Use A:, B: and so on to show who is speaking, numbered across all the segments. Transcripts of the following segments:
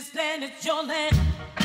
A: This land is your land.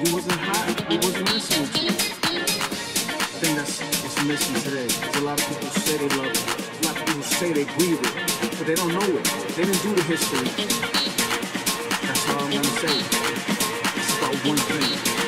A: It wasn't hard. It wasn't messing with you. I think that's what's missing today. Because a lot of people say they love it. A lot of people say they breathe it. But they don't know it. They didn't do the history. That's all I'm gonna say. It's about one thing.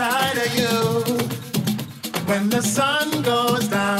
A: Inside of you. When the sun goes down.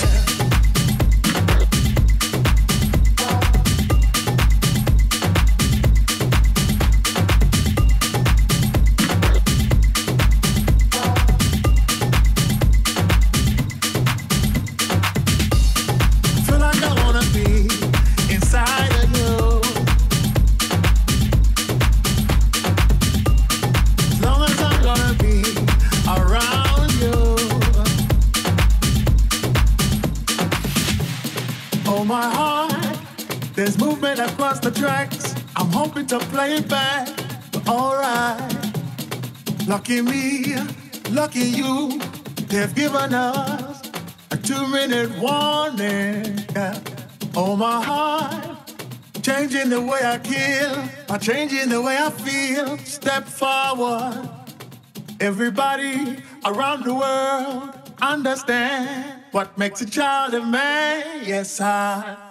A: There's movement across the tracks. I'm hoping to play it back, but alright. Lucky me, lucky you, they've given us a two-minute warning. Yeah. Oh my heart, changing the way I kill, by changing the way I feel. Step forward. Everybody around the world understand what makes a child a man. Yes, I,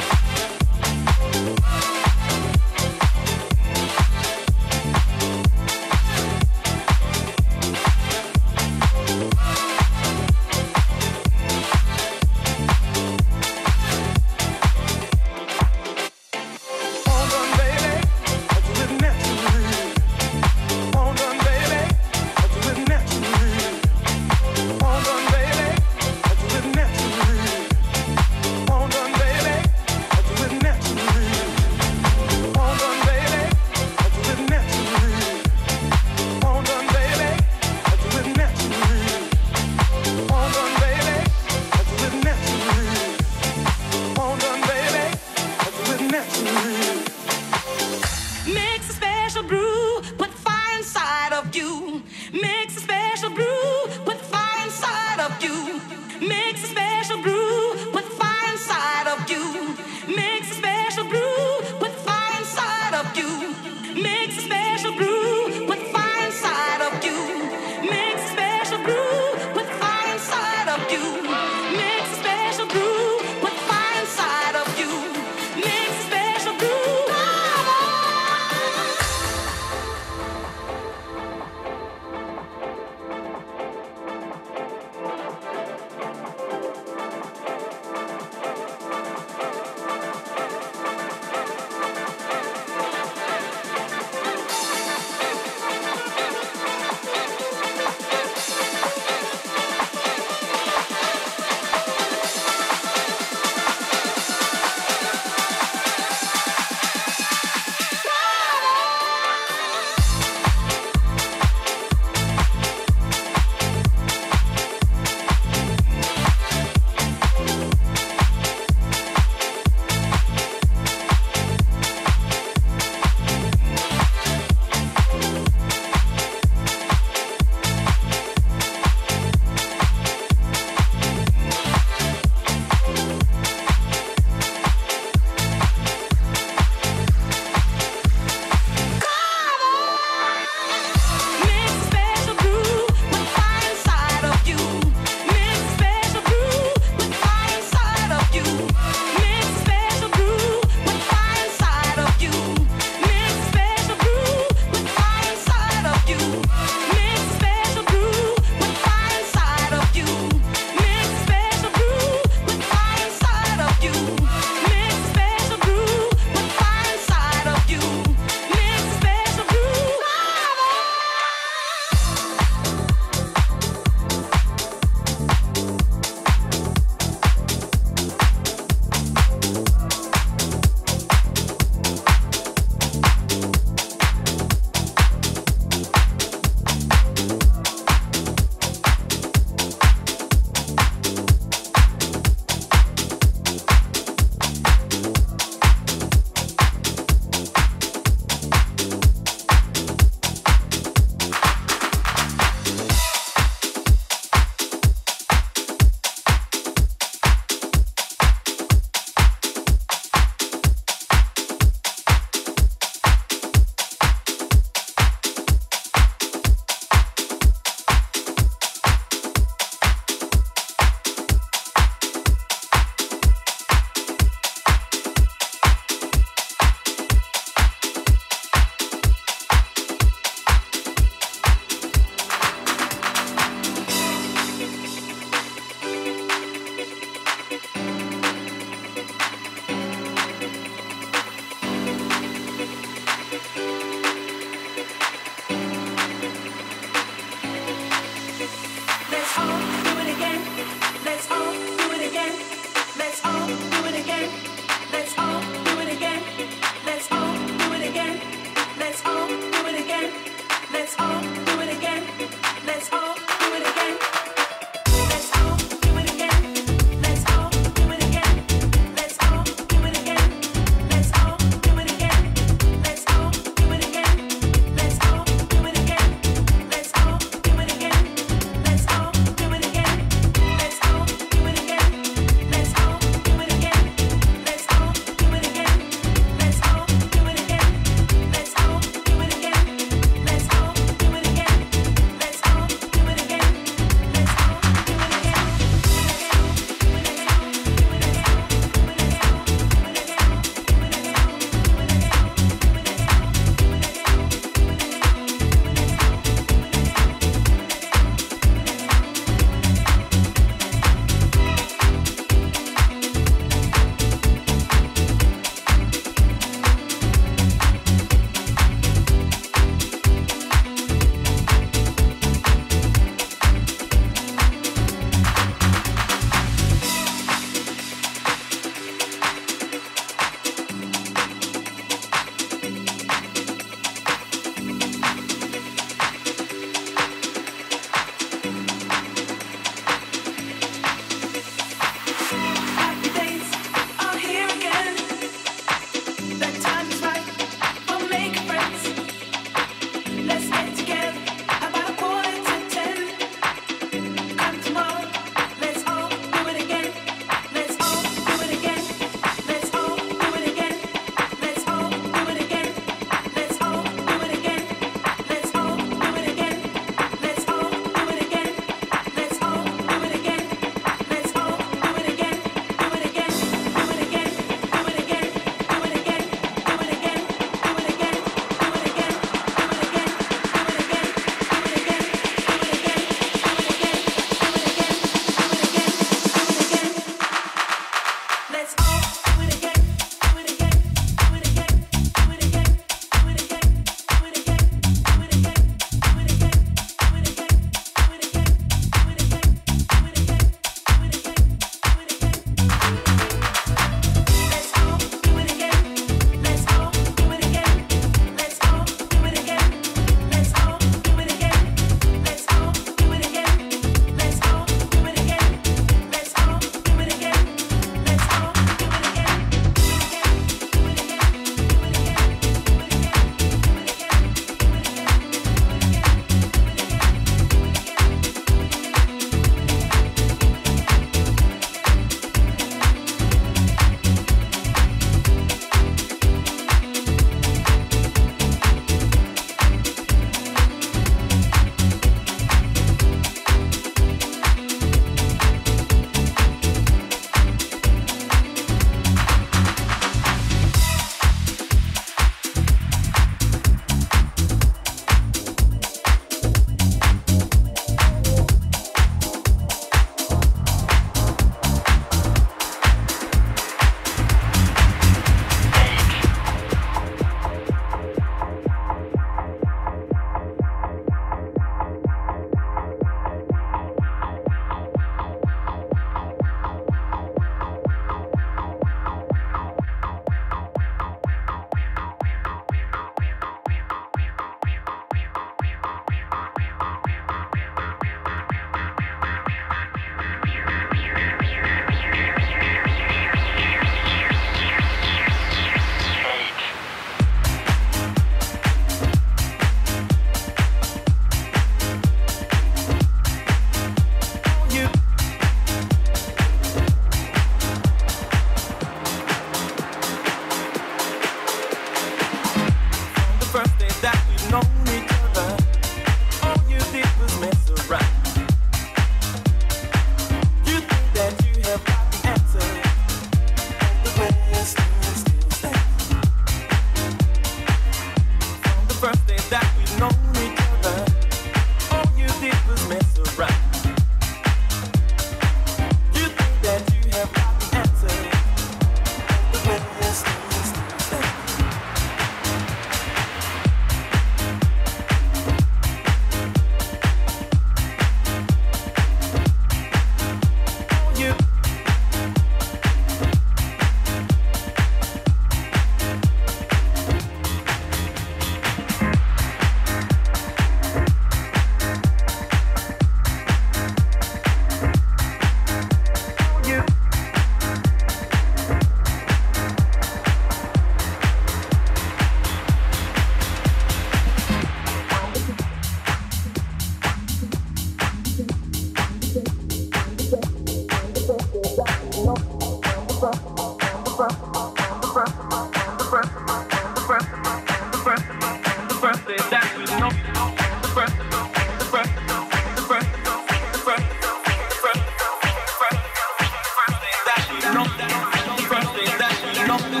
B: front, the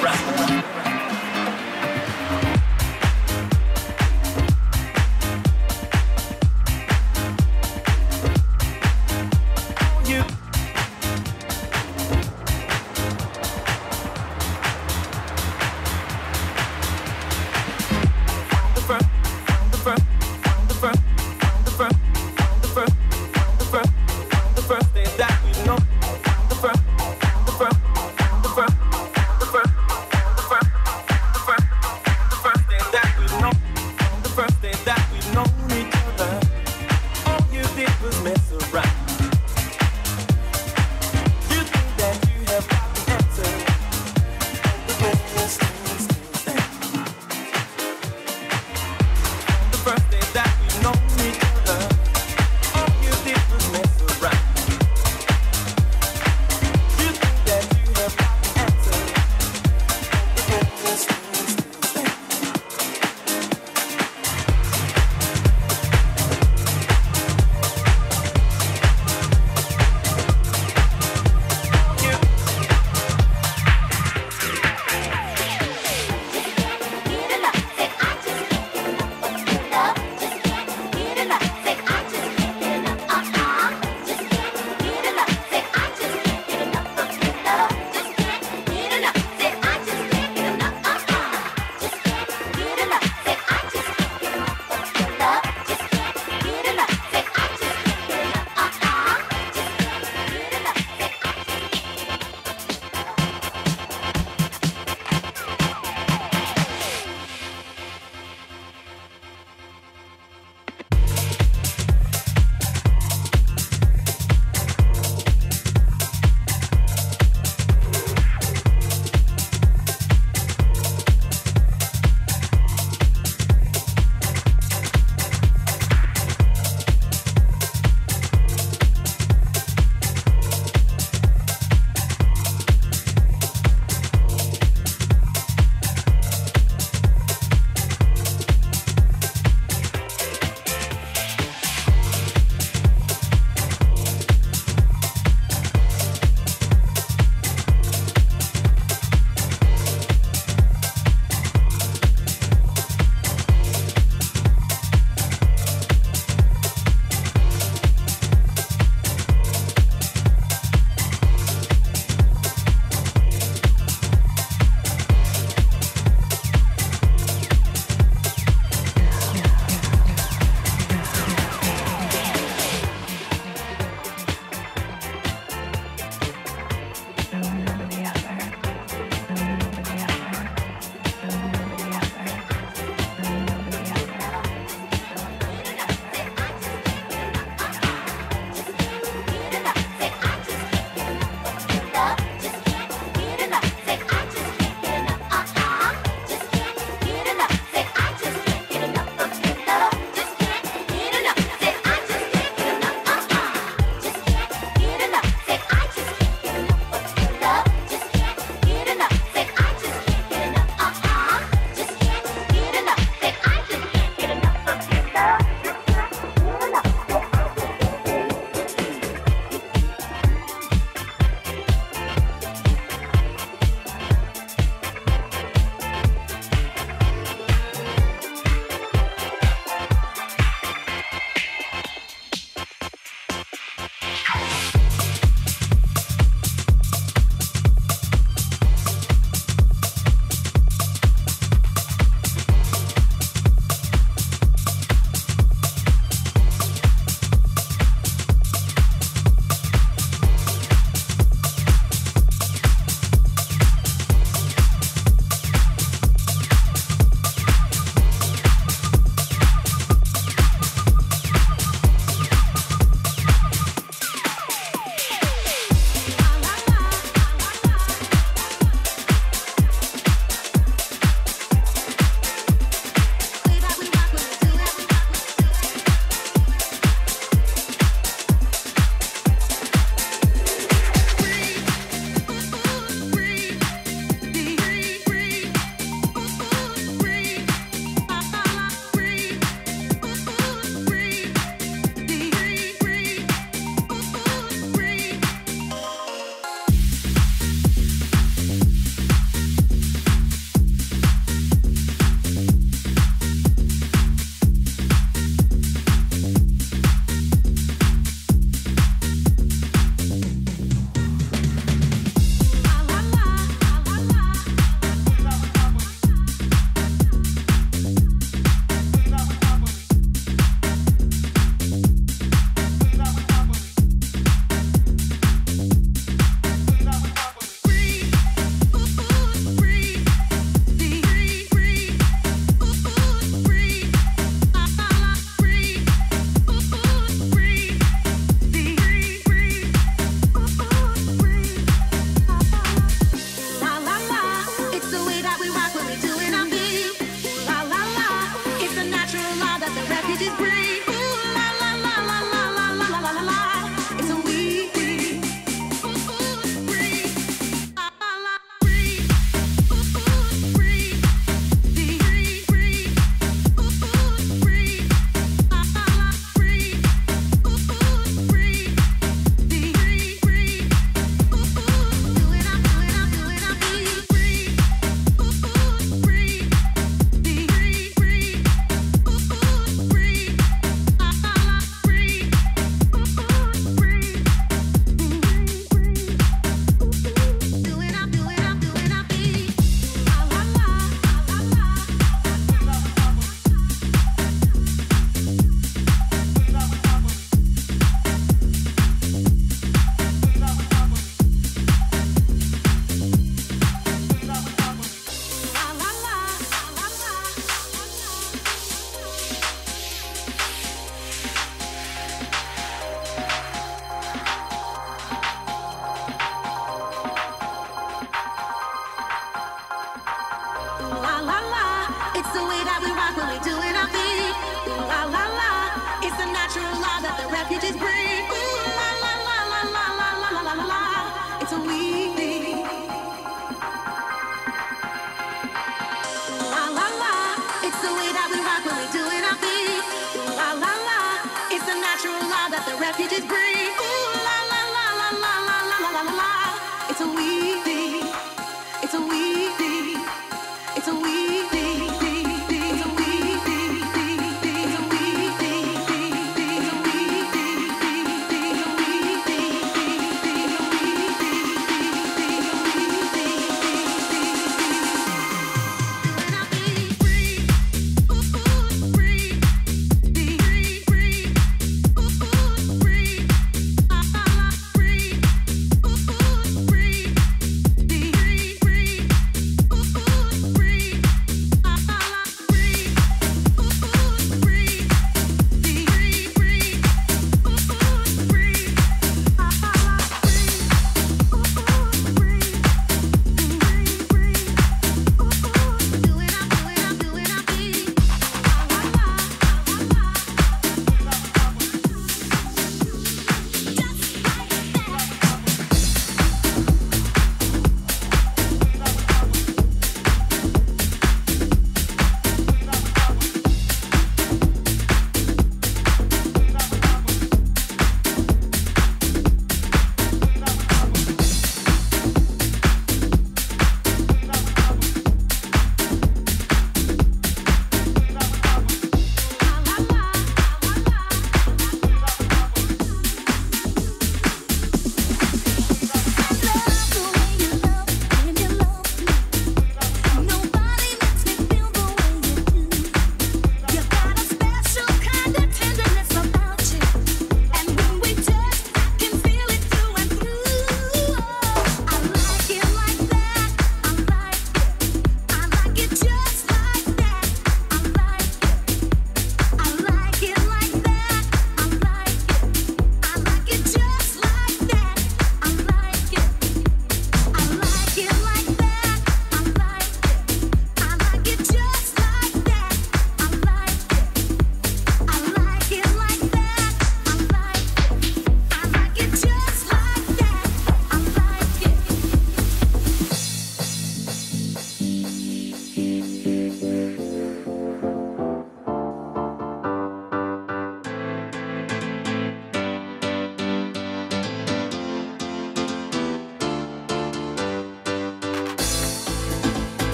B: front, the front.